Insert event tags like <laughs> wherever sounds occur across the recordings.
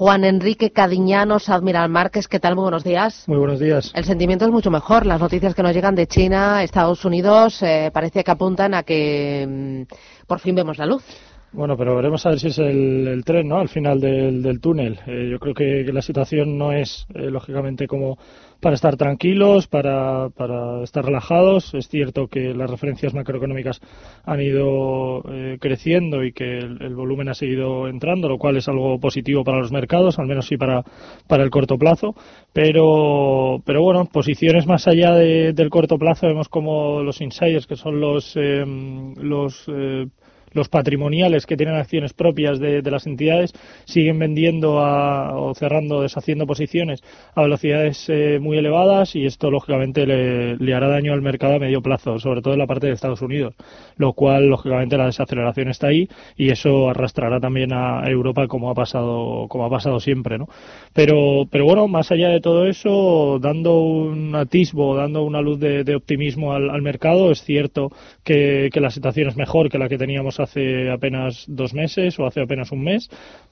Juan Enrique Cadiñanos, Admiral Márquez, ¿qué tal? Muy buenos días. Muy buenos días. El sentimiento es mucho mejor. Las noticias que nos llegan de China, Estados Unidos, eh, parece que apuntan a que mm, por fin vemos la luz. Bueno, pero veremos a ver si es el, tren, ¿no? Al final del, túnel. Eh, yo creo que, la situación no es, eh, lógicamente, como para estar tranquilos, para, para, estar relajados. Es cierto que las referencias macroeconómicas han ido eh, creciendo y que el, volumen ha seguido entrando, lo cual es algo positivo para los mercados, al menos sí para, para el corto plazo. Pero, pero bueno, posiciones más allá del corto plazo, vemos como los insiders, que son los, los los patrimoniales que tienen acciones propias de, las entidades siguen vendiendo o cerrando, deshaciendo posiciones a velocidades eh, muy elevadas y esto lógicamente le, hará daño al mercado a medio plazo, sobre todo en la parte de Estados Unidos, lo cual lógicamente la desaceleración está ahí y eso arrastrará también a Europa como ha pasado como ha pasado siempre, ¿no? Pero pero bueno, más allá de todo eso, dando un atisbo, dando una luz de, optimismo al, mercado, es cierto que la situación es mejor que la que teníamos hace apenas dos meses o hace apenas un mes.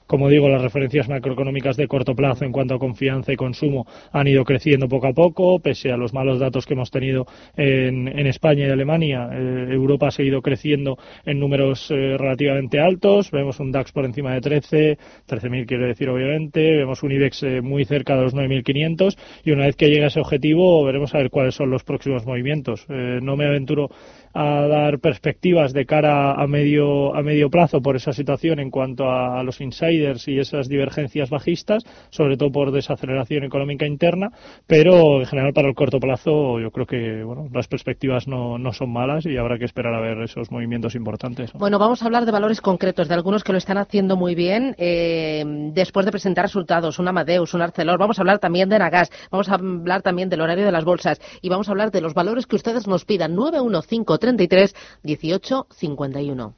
Como digo, las referencias macroeconómicas de corto plazo en cuanto a confianza y consumo han ido creciendo poco a poco, pese a los malos datos que hemos tenido en, España y Alemania. Eh, Europa ha seguido creciendo en números eh, relativamente altos. Vemos un DAX por encima de 13, 13.000 quiere decir obviamente. Vemos un IBEX eh, muy cerca de los 9.500 y una vez que llegue a ese objetivo veremos a ver cuáles son los próximos movimientos. no me aventuro a dar perspectivas de cara a medio, a medio plazo por esa situación en cuanto a, los insiders y esas divergencias bajistas, sobre todo por desaceleración económica interna, pero en general para el corto plazo yo creo que bueno, las perspectivas no, no son malas y habrá que esperar a ver esos movimientos importantes. Bueno, vamos a hablar de valores concretos, de algunos que lo están haciendo muy bien eh, después de presentar resultados, un Amadeus, un Arcelor, vamos a hablar también de Nagas, vamos a hablar también del horario de las bolsas y vamos a hablar de los valores que ustedes nos pidan. 915 33 18 51.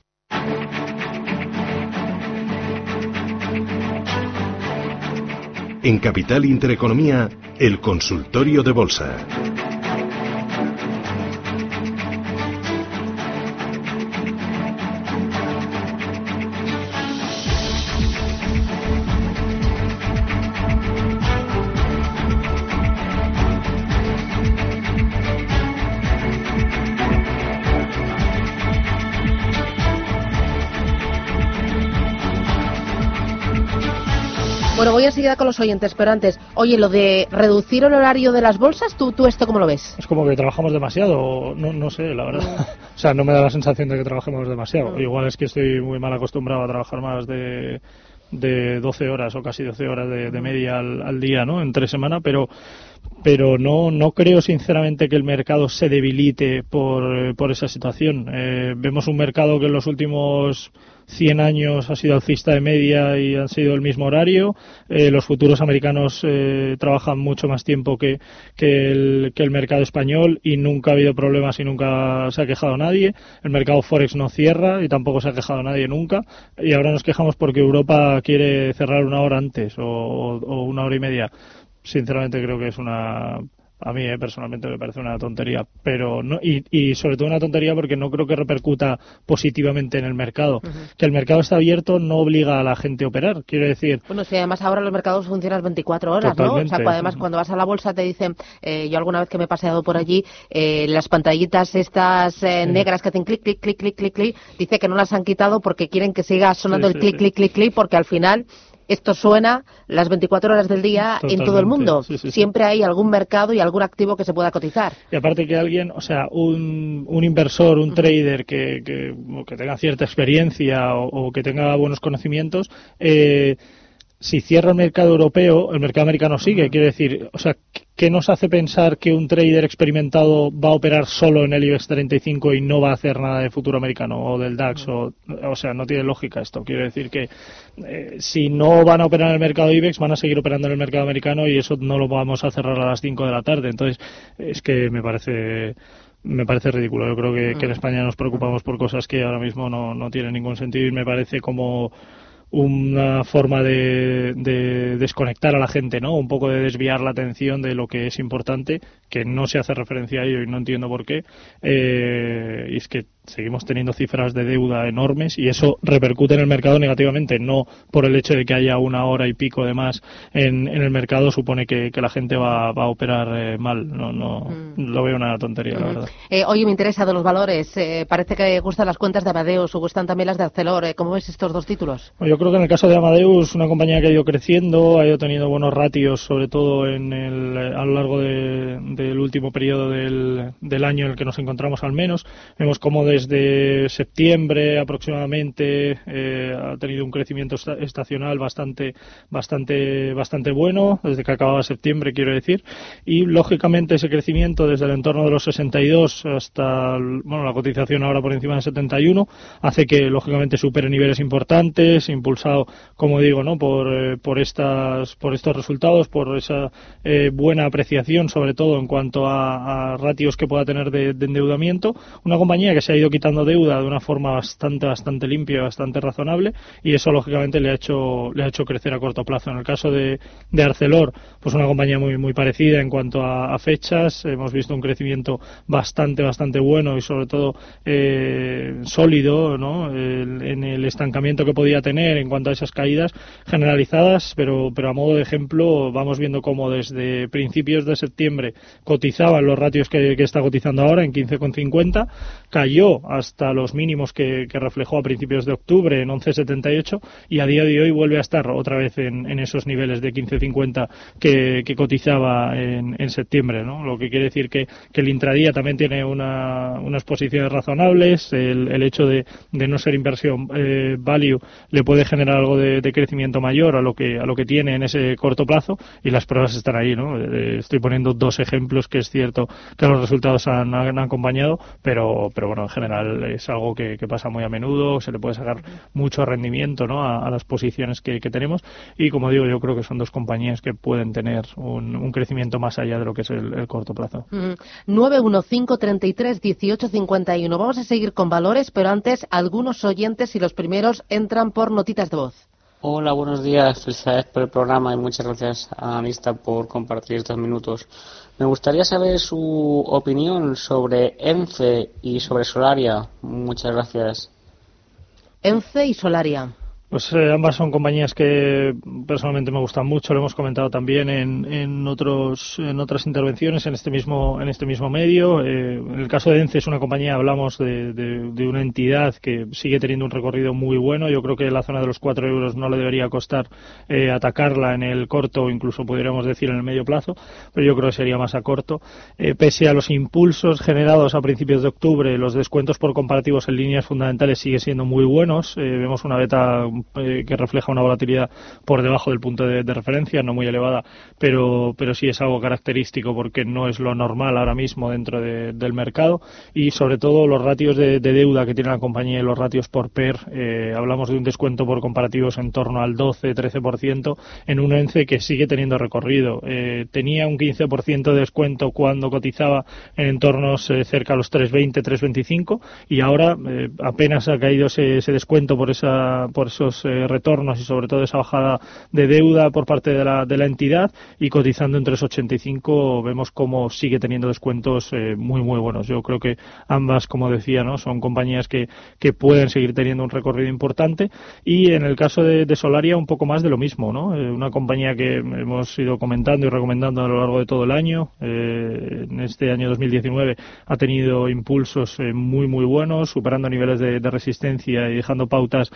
En Capital Intereconomía, el consultorio de bolsa. Enseguida con los oyentes, pero antes, oye, lo de reducir el horario de las bolsas, ¿tú, tú esto cómo lo ves? Es como que trabajamos demasiado, no, no sé, la verdad. <laughs> o sea, no me da la sensación de que trabajemos demasiado. Igual es que estoy muy mal acostumbrado a trabajar más de de 12 horas o casi 12 horas de, media al, día, ¿no? Entre semana, pero pero no no creo sinceramente que el mercado se debilite por, por esa situación. Eh, vemos un mercado que en los últimos 100 años ha sido alcista de media y han sido el mismo horario. Eh, los futuros americanos eh, trabajan mucho más tiempo que, el, que el mercado español y nunca ha habido problemas y nunca se ha quejado nadie. El mercado Forex no cierra y tampoco se ha quejado nadie nunca. Y ahora nos quejamos porque Europa quiere cerrar una hora antes o una hora y media sinceramente creo que es una a mí eh, personalmente me parece una tontería, pero no, y, sobre todo una tontería porque no creo que repercuta positivamente en el mercado. Que el mercado está abierto no obliga a la gente a operar, quiero decir. Bueno, si además ahora los mercados funcionan 24 horas, ¿no? O sea, además cuando vas a la bolsa te dicen, eh, yo alguna vez que me he paseado por allí, eh, las pantallitas estas negras que hacen clic, clic, clic, clic, clic, clic, dice que no las han quitado porque quieren que siga sonando el clic, clic, clic, clic, porque al final esto suena las 24 horas del día en todo el mundo. Siempre hay algún mercado y algún activo que se pueda cotizar. Y aparte que alguien, o sea, un, un inversor, un trader que, que, tenga cierta experiencia o, que tenga buenos conocimientos, eh, si cierra el mercado europeo, el mercado americano sigue. Quiere decir, o sea, ¿qué nos hace pensar que un trader experimentado va a operar solo en el IBEX 35 y no va a hacer nada de futuro americano o del DAX? O, o sea, no tiene lógica esto. Quiere decir que eh, si no van a operar en el mercado IBEX, van a seguir operando en el mercado americano y eso no lo vamos a cerrar a las 5 de la tarde. Entonces, es que me parece me parece ridículo. Yo creo que, que en España nos preocupamos por cosas que ahora mismo no, no tienen ningún sentido y me parece como una forma de, desconectar a la gente, ¿no? Un poco de desviar la atención de lo que es importante, que no se hace referencia a ello y no entiendo por qué, eh, y es que seguimos teniendo cifras de deuda enormes y eso repercute en el mercado negativamente, no por el hecho de que haya una hora y pico de más en, el mercado supone que, la gente va, a operar eh, mal, no, no mm. lo veo una tontería, la verdad. Eh, oye, me interesa de los valores, eh, parece que gustan las cuentas de Amadeus o gustan también las de Arcelor, ¿cómo ves estos dos títulos? Yo creo que en el caso de Amadeus, una compañía que ha ido creciendo, ha ido teniendo buenos ratios, sobre todo en el, a lo largo del último periodo del, del año en el que nos encontramos al menos, vemos cómo desde septiembre aproximadamente eh, ha tenido un crecimiento estacional bastante, bastante, bastante bueno, desde que acababa septiembre, quiero decir, y lógicamente ese crecimiento desde el entorno de los 62 hasta bueno, la cotización ahora por encima de 71 hace que lógicamente supere niveles importantes, impulsado, como digo, ¿no? por, eh, por, estas, por estos resultados, por esa eh, buena apreciación, sobre todo en cuanto a, ratios que pueda tener de, de endeudamiento. Una compañía que se ha ido quitando deuda de una forma bastante, bastante limpia, bastante razonable, y eso lógicamente le ha hecho, le ha hecho crecer a corto plazo. En el caso de, de Arcelor, pues una compañía muy, muy parecida en cuanto a, fechas. Hemos visto un crecimiento bastante, bastante bueno y sobre todo eh, sólido, ¿no? en el estancamiento que podía tener en cuanto a esas caídas generalizadas, pero, pero a modo de ejemplo, vamos viendo cómo desde principios de septiembre cotizaban los ratios que, está cotizando ahora en 15,50 cayó hasta los mínimos que, reflejó a principios de octubre en 11,78 y a día de hoy vuelve a estar otra vez en, esos niveles de 15,50 que, que cotizaba en, septiembre, ¿no? Lo que quiere decir que, el intradía también tiene unas posiciones razonables, el, hecho de, no ser inversión eh, value le puede generar algo de, crecimiento mayor a lo que a lo que tiene en ese corto plazo y las pruebas están ahí, ¿no? Eh, estoy poniendo dos ejemplos que es cierto que los resultados han, han acompañado, pero pero bueno, en general es algo que, pasa muy a menudo, se le puede sacar mucho rendimiento ¿no? a, las posiciones que, tenemos y como digo, yo creo que son dos compañías que pueden tener un, crecimiento más allá de lo que es el, corto plazo. Mm. 915331851. Vamos a seguir con valores, pero antes algunos oyentes y los primeros entran por notitas de voz. Hola, buenos días. Felicidades por el programa y muchas gracias a Anista por compartir estos minutos. Me gustaría saber su opinión sobre ENCE y sobre Solaria. Muchas gracias. ENCE y Solaria. Pues eh, ambas son compañías que personalmente me gustan mucho, lo hemos comentado también en, en, otros, en otras intervenciones en este mismo, en este mismo medio. Eh, en el caso de ENCE es una compañía, hablamos de, de, una entidad que sigue teniendo un recorrido muy bueno. Yo creo que la zona de los 4 euros no le debería costar eh, atacarla en el corto o incluso podríamos decir en el medio plazo, pero yo creo que sería más a corto. pese a los impulsos generados a principios de octubre, los descuentos por comparativos en líneas fundamentales siguen siendo muy buenos. vemos una beta eh, que refleja una volatilidad por debajo del punto de, referencia, no muy elevada, pero, pero sí es algo característico porque no es lo normal ahora mismo dentro del mercado y sobre todo los ratios de, deuda que tiene la compañía y los ratios por PER, eh, hablamos de un descuento por comparativos en torno al 12-13% en un ENCE que sigue teniendo recorrido. Eh, tenía un 15% de descuento cuando cotizaba en entornos cerca a los 3.20, 3.25 y ahora apenas ha caído ese, ese descuento por, esa, por esos eh, retornos y sobre todo esa bajada de deuda por parte de la, de la entidad y cotizando en 3,85 vemos cómo sigue teniendo descuentos eh, muy muy buenos. Yo creo que ambas, como decía, ¿no? son compañías que, que pueden seguir teniendo un recorrido importante y en el caso de, Solaria un poco más de lo mismo, ¿no? Eh, una compañía que hemos ido comentando y recomendando a lo largo de todo el año. en este año 2019 ha tenido impulsos muy muy buenos, superando niveles de, de resistencia y dejando pautas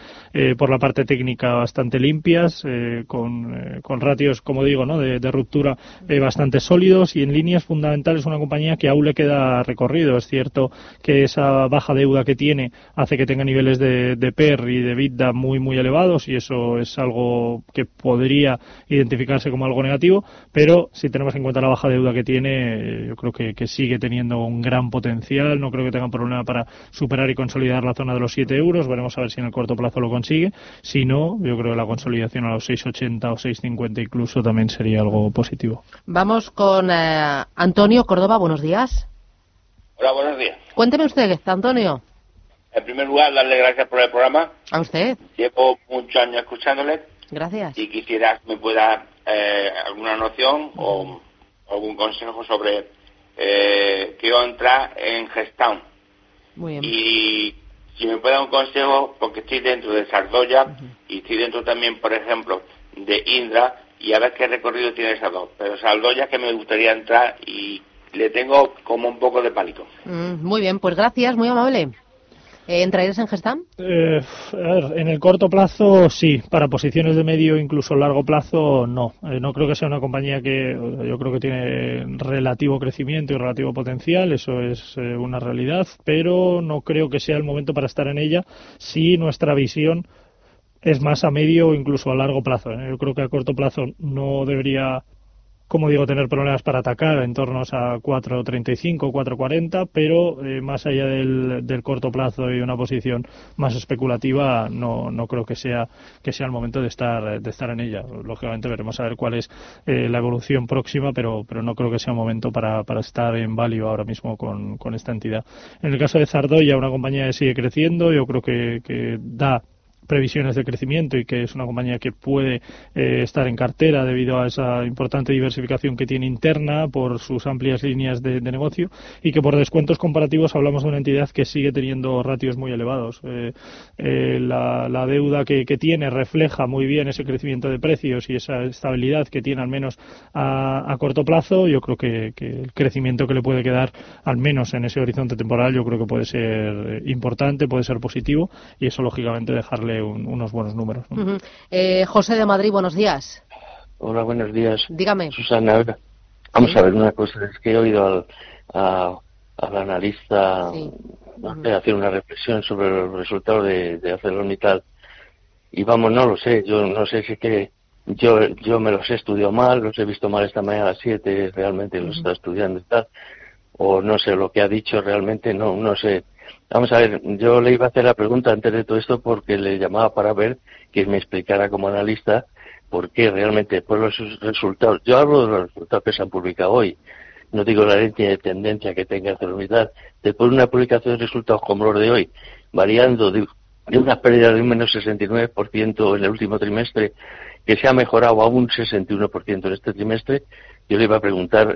por la parte técnica bastante limpias, eh, con, eh, con, ratios, como digo, ¿no? de, ruptura eh, bastante sólidos y en líneas fundamentales una compañía que aún le queda recorrido. Es cierto que esa baja deuda que tiene hace que tenga niveles de, de PER y de vida muy, muy elevados y eso es algo que podría identificarse como algo negativo, pero si tenemos en cuenta la baja deuda que tiene, yo creo que, que sigue teniendo un gran potencial. No creo que tenga problema para superar y consolidar la zona de los 7 euros. Veremos a ver si en el corto plazo lo consigue. Si no, yo creo que la consolidación a los 6,80 o 6,50 incluso también sería algo positivo. Vamos con eh, Antonio Córdoba. Buenos días. Hola, buenos días. Cuénteme usted, Antonio. En primer lugar, darle gracias por el programa. A usted. Llevo muchos años escuchándole. Gracias. Y quisiera que me pueda eh, alguna noción o algún consejo sobre eh, quiero entrar en Gestown. Muy bien. Y si me puede dar un consejo, porque estoy dentro de Sardoya y estoy dentro también, por ejemplo, de Indra, y a ver qué recorrido tiene esa dos. Pero Sardoya que me gustaría entrar y le tengo como un poco de pánico. Mm, muy bien, pues gracias, muy amable. Eh, ¿Entrarías en Gestam? Eh, en el corto plazo sí, para posiciones de medio incluso largo plazo no. Eh, no creo que sea una compañía que yo creo que tiene relativo crecimiento y relativo potencial, eso es eh, una realidad, pero no creo que sea el momento para estar en ella si nuestra visión es más a medio o incluso a largo plazo. Yo creo que a corto plazo no debería como digo, tener problemas para atacar en torno a 4.35, 4.40, pero eh, más allá del, corto plazo y una posición más especulativa, no, no creo que sea, que sea el momento de estar, de estar en ella. Lógicamente veremos a ver cuál es eh, la evolución próxima, pero, pero no creo que sea un momento para, para estar en value ahora mismo con, con esta entidad. En el caso de Zardoya, una compañía que sigue creciendo, yo creo que da previsiones de crecimiento y que es una compañía que puede eh, estar en cartera debido a esa importante diversificación que tiene interna por sus amplias líneas de, negocio y que por descuentos comparativos hablamos de una entidad que sigue teniendo ratios muy elevados. Eh, eh, la, deuda que, tiene refleja muy bien ese crecimiento de precios y esa estabilidad que tiene al menos a, corto plazo. Yo creo que, el crecimiento que le puede quedar al menos en ese horizonte temporal yo creo que puede ser importante, puede ser positivo y eso lógicamente dejarle unos buenos números. Eh, José de Madrid, buenos días. Hola, buenos días. Dígame. Susana, vamos a ver una cosa. Es que he oído al, al analista hacer una reflexión sobre los resultados de, de ArcelorMittal. Y vamos, no lo sé. Yo no sé si es que yo, yo me los he estudiado mal, los he visto mal esta mañana a las 7, realmente los está estudiando y tal. O no sé lo que ha dicho realmente, no, no sé Vamos a ver, yo le iba a hacer la pregunta antes de todo esto porque le llamaba para ver que me explicara como analista por qué realmente por los resultados, yo hablo de los resultados que se han publicado hoy, no digo la línea de tendencia que tenga unidad, después de una publicación de resultados como los de hoy, variando de, una pérdida de un menos 69% en el último trimestre, que se ha mejorado a un 61% en este trimestre, yo le iba a preguntar,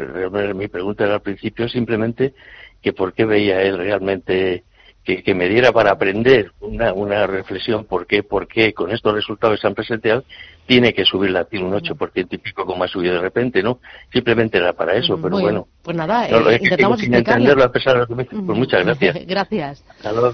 mi pregunta era al principio simplemente que por qué veía él realmente que, me diera para aprender una, una reflexión por qué, por qué con estos resultados que se han presentado tiene que subir la tiene un 8% y pico como ha subido de repente, ¿no? Simplemente era para eso, pero bueno. Pues nada, eh, intentamos entenderlo a pesar de lo que me Pues muchas gracias. <laughs> gracias.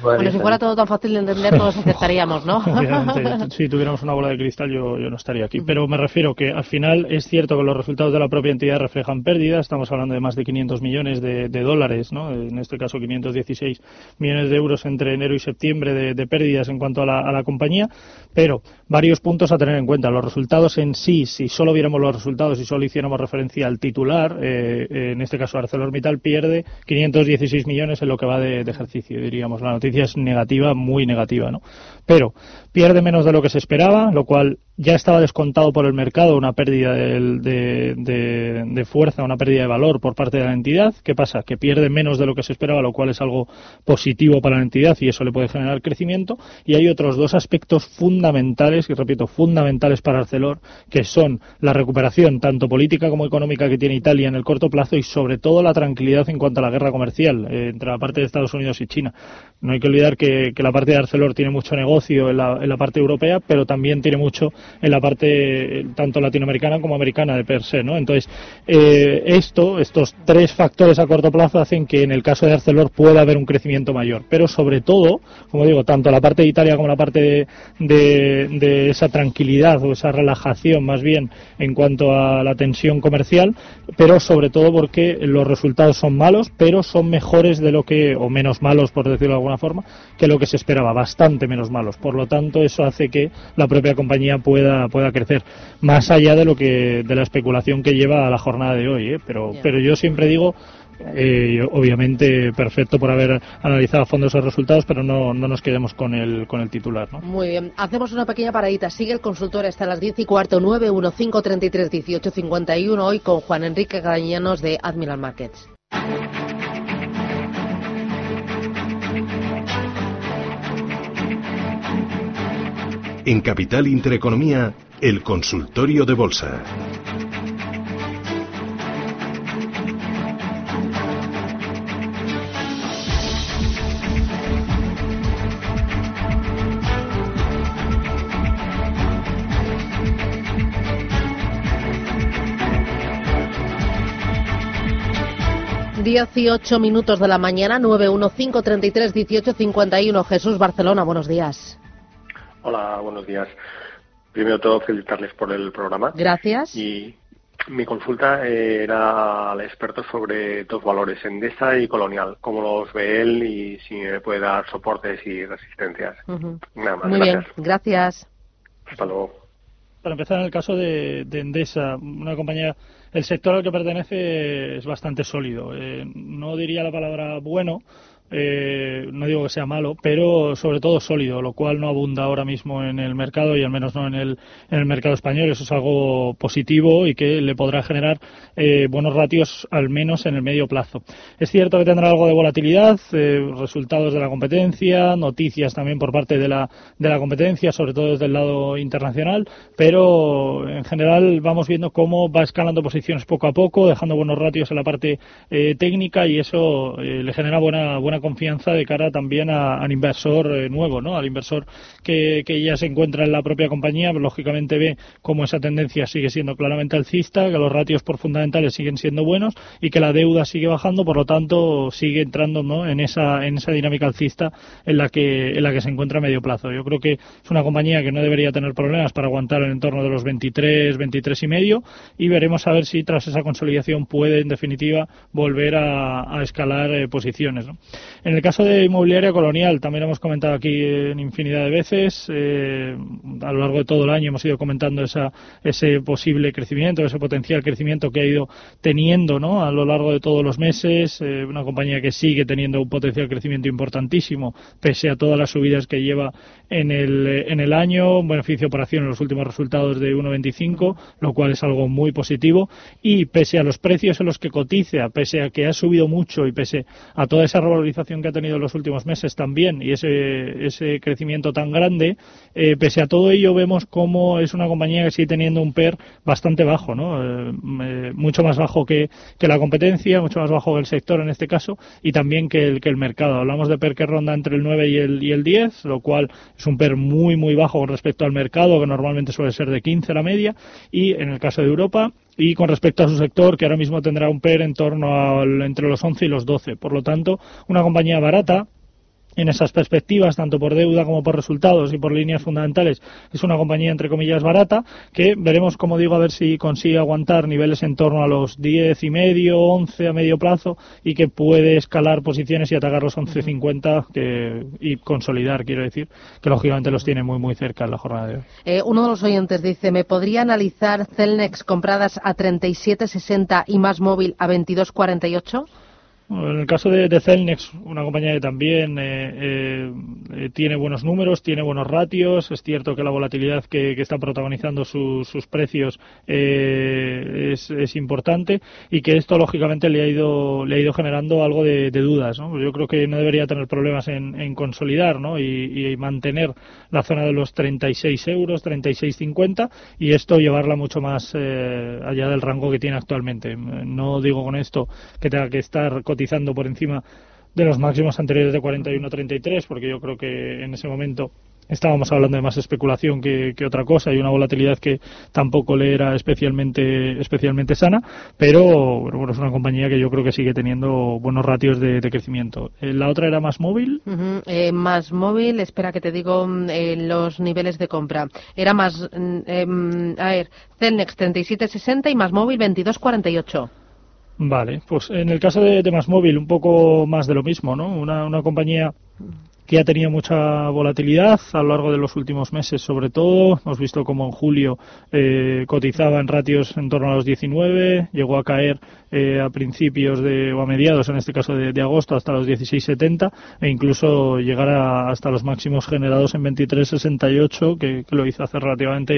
bueno, si fuera todo tan fácil de entender, <laughs> todos aceptaríamos, ¿no? <laughs> si tuviéramos una bola de cristal, yo, yo no estaría aquí. Pero me refiero que al final es cierto que los resultados de la propia entidad reflejan pérdidas. Estamos hablando de más de 500 millones de, dólares, ¿no? En este caso, 516 millones de euros entre enero y septiembre de, pérdidas en cuanto a la, a la compañía. Pero varios puntos a tener en cuenta. Los resultados en sí, si solo viéramos los resultados y solo hiciéramos referencia al titular, eh, en este caso ArcelorMittal pierde 516 millones en lo que va de, ejercicio, diríamos. La noticia es negativa, muy negativa, ¿no? Pero pierde menos de lo que se esperaba, lo cual ya estaba descontado por el mercado una pérdida de, de, fuerza, una pérdida de valor por parte de la entidad. ¿Qué pasa? Que pierde menos de lo que se esperaba, lo cual es algo positivo para la entidad y eso le puede generar crecimiento. Y hay otros dos aspectos fundamentales, y repito, fundamentales para Arcelor, que son la recuperación tanto política como económica que tiene Italia en el corto plazo y sobre todo la tranquilidad en cuanto a la guerra comercial eh, entre la parte de Estados Unidos y China. No hay que olvidar que, la parte de Arcelor tiene mucho negocio en la, en la parte europea, pero también tiene mucho en la parte tanto latinoamericana como americana de per se, ¿no? Entonces, eh, esto, estos tres factores a corto plazo hacen que en el caso de Arcelor pueda haber un crecimiento mayor, pero sobre todo, como digo, tanto la parte de Italia como la parte de, de, esa tranquilidad o esa relajación más bien en cuanto a la tensión comercial, pero sobre todo porque los resultados son malos, pero son mejores de lo que, o menos malos por decirlo de alguna forma, que lo que se esperaba, bastante menos malos. Por lo tanto, eso hace que la propia compañía pueda pueda, crecer, más allá de lo que de la especulación que lleva a la jornada de hoy. ¿eh? Pero, pero yo siempre digo eh, obviamente perfecto por haber analizado a fondo esos resultados, pero no, no nos quedemos con el, con el titular. ¿no? Muy bien, hacemos una pequeña paradita. Sigue el consultor hasta las 10 y cuarto, 91533 1851, hoy con Juan Enrique Garañanos de Admiral Markets. En Capital Intereconomía, el consultorio de bolsa. 18 minutos de la mañana, 915331851. Jesús Barcelona, buenos días. Hola, buenos días. Primero todo, felicitarles por el programa. Gracias. Y mi consulta era al experto sobre dos valores, Endesa y Colonial, cómo los ve él y si me puede dar soportes y resistencias. Nada más. Muy bien, gracias. Hasta luego. Para empezar, en el caso de, de Endesa, una compañía el sector al que pertenece es bastante sólido. Eh, no diría la palabra bueno, eh, no digo que sea malo, pero sobre todo sólido, lo cual no abunda ahora mismo en el mercado y al menos no en el, en el mercado español. Eso es algo positivo y que le podrá generar eh, buenos ratios al menos en el medio plazo. Es cierto que tendrá algo de volatilidad, eh, resultados de la competencia, noticias también por parte de la, de la competencia, sobre todo desde el lado internacional, pero en general vamos viendo cómo va escalando posiciones poco a poco, dejando buenos ratios en la parte técnica y eso le genera buena, buena confianza de cara también al inversor eh, nuevo, ¿no? Al inversor que, ya se encuentra en la propia compañía, lógicamente ve cómo esa tendencia sigue siendo claramente alcista, que los ratios por fundamentales siguen siendo buenos y que la deuda sigue bajando, por lo tanto sigue entrando ¿no? en esa en esa dinámica alcista en la que en la que se encuentra a medio plazo. Yo creo que es una compañía que no debería tener problemas para aguantar en torno de los 23, 23 y medio y veremos a ver si tras esa consolidación puede en definitiva volver a, escalar eh, posiciones. ¿no? En el caso de inmobiliaria colonial, también hemos comentado aquí en infinidad de veces, eh, a lo largo de todo el año hemos ido comentando esa, ese posible crecimiento, ese potencial crecimiento que ha ido teniendo ¿no? a lo largo de todos los meses, eh, una compañía que sigue teniendo un potencial crecimiento importantísimo, pese a todas las subidas que lleva en el, en el año, un beneficio por acción en los últimos resultados de 1,25, lo cual es algo muy positivo, y pese a los precios en los que cotiza, pese a que ha subido mucho y pese a toda esa revalorización que ha tenido en los últimos meses también y ese, ese crecimiento tan grande, eh, pese a todo ello vemos cómo es una compañía que sigue teniendo un PER bastante bajo, ¿no? Eh, eh, mucho más bajo que, que, la competencia, mucho más bajo que el sector en este caso y también que el, que el mercado. Hablamos de PER que ronda entre el 9 y el, y el 10, lo cual es un PER muy, muy bajo con respecto al mercado, que normalmente suele ser de 15 la media, y en el caso de Europa y con respecto a su sector, que ahora mismo tendrá un PER en torno al, entre los 11 y los 12. Por lo tanto, una compañía barata, en esas perspectivas, tanto por deuda como por resultados y por líneas fundamentales, es una compañía entre comillas barata que veremos, como digo, a ver si consigue aguantar niveles en torno a los 10 y medio, 11 a medio plazo y que puede escalar posiciones y atacar los 11.50 que, y consolidar, quiero decir, que lógicamente los tiene muy muy cerca en la jornada de hoy. Eh, uno de los oyentes dice, ¿me podría analizar Celnex compradas a 37.60 y más móvil a 22.48? En el caso de, Celnex, una compañía que también eh, eh, eh, tiene buenos números, tiene buenos ratios, es cierto que la volatilidad que, está protagonizando sus precios es, importante y que esto lógicamente le ha ido, le ha ido generando algo de, dudas. Yo creo que no debería tener problemas en, consolidar y, y, mantener la zona de los 36 euros, 36,50 y esto llevarla mucho más allá del rango que tiene actualmente. No digo con esto que tenga que estar cotizando por encima de los máximos anteriores de 41-33, porque yo creo que en ese momento estábamos hablando de más especulación que, otra cosa y una volatilidad que tampoco le era especialmente especialmente sana, pero bueno, es una compañía que yo creo que sigue teniendo buenos ratios de, crecimiento. Eh, la otra era más móvil. Eh, más móvil, espera que te digo mm, eh, los niveles de compra. Era más, em, a ver, Celnex 37.60 y más móvil 22.48. Vale, pues en el caso de, Más Móvil, un poco más de lo mismo, ¿no? Una, una compañía que ha tenido mucha volatilidad a lo largo de los últimos meses, sobre todo. Hemos visto como en julio eh, cotizaba en ratios en torno a los 19, llegó a caer eh, a principios de, o a mediados, en este caso de, agosto, hasta los 16,70 e incluso llegar hasta los máximos generados en 23,68, que, que lo hizo hace relativamente,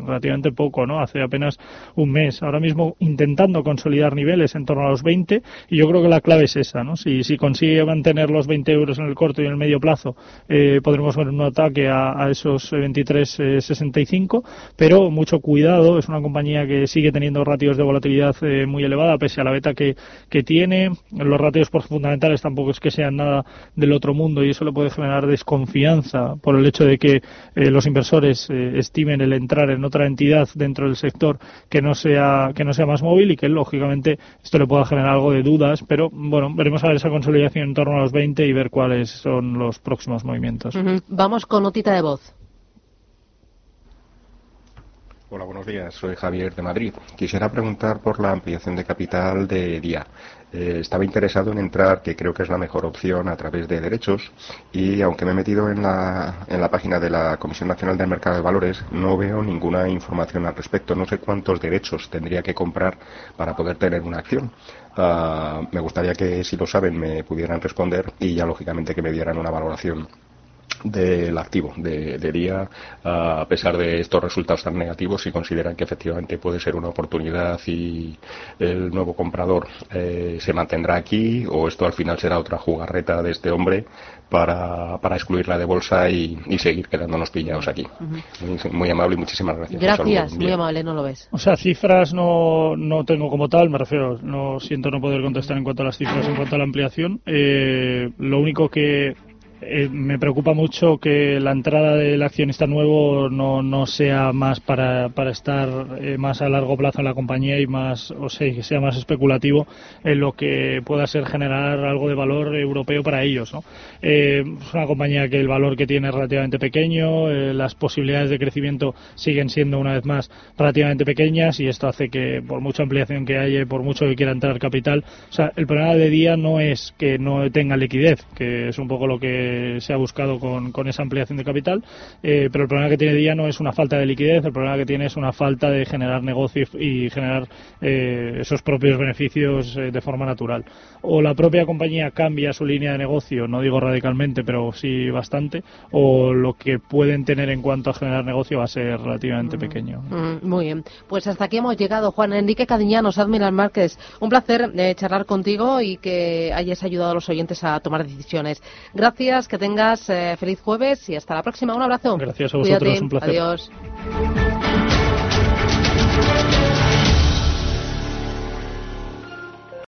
relativamente poco, ¿no? Hace apenas un mes. Ahora mismo intentando consolidar niveles en torno a los 20 y yo creo que la clave es esa, ¿no? Si, si consigue mantener los 20 euros en el corto y en el medio plazo eh, podremos ver un ataque a, esos 23.65, pero mucho cuidado, es una compañía que sigue teniendo ratios de volatilidad muy elevada, pese a la beta que, que tiene. Los ratios por fundamentales tampoco es que sean nada del otro mundo y eso le puede generar desconfianza por el hecho de que los inversores estimen el entrar en otra entidad dentro del sector que no sea que no sea más móvil y que lógicamente esto le pueda generar algo de dudas, pero bueno, veremos a ver esa consolidación en torno a los 20 y ver cuáles son los próximos movimientos. Vamos con notita de voz. Hola, buenos días. Soy Javier de Madrid. Quisiera preguntar por la ampliación de capital de Día. Eh, estaba interesado en entrar, que creo que es la mejor opción, a través de derechos. Y aunque me he metido en la, en la página de la Comisión Nacional del Mercado de Valores, no veo ninguna información al respecto. No sé cuántos derechos tendría que comprar para poder tener una acción. Ah, me gustaría que, si lo saben, me pudieran responder y ya, lógicamente, que me dieran una valoración del activo de, día, a pesar de estos resultados tan negativos, si consideran que efectivamente puede ser una oportunidad y el nuevo comprador eh, se mantendrá aquí o esto al final será otra jugarreta de este hombre para, para excluirla de bolsa y, seguir quedándonos pillados aquí. muy, amable y muchísimas gracias. Gracias, muy amable, no lo ves. O sea, cifras no, no tengo como tal, me refiero, no siento no poder contestar en cuanto a las cifras, en cuanto a la ampliación. Eh, lo único que eh, me preocupa mucho que la entrada del accionista nuevo no, no sea más para, para estar eh, más a largo plazo en la compañía y más, o sea, que sea más especulativo en lo que pueda ser generar algo de valor europeo para ellos. ¿no? Eh, es una compañía que el valor que tiene es relativamente pequeño, las posibilidades de crecimiento siguen siendo una vez más relativamente pequeñas y esto hace que por mucha ampliación que haya, por mucho que quiera entrar capital, o sea, el problema de día no es que no tenga liquidez, que es un poco lo que se ha buscado con, con esa ampliación de capital, eh, pero el problema que tiene Día no es una falta de liquidez, el problema que tiene es una falta de generar negocio y, generar eh, esos propios beneficios eh, de forma natural. O la propia compañía cambia su línea de negocio, no digo radicalmente, pero sí bastante, o lo que pueden tener en cuanto a generar negocio va a ser relativamente mm. pequeño. Mm, muy bien, pues hasta aquí hemos llegado. Juan Enrique Cadiñanos, Admiral Márquez, un placer charlar contigo y que hayas ayudado a los oyentes a tomar decisiones. Gracias que tengas eh, feliz jueves y hasta la próxima. Un abrazo. Gracias a vosotros, un placer. Adiós.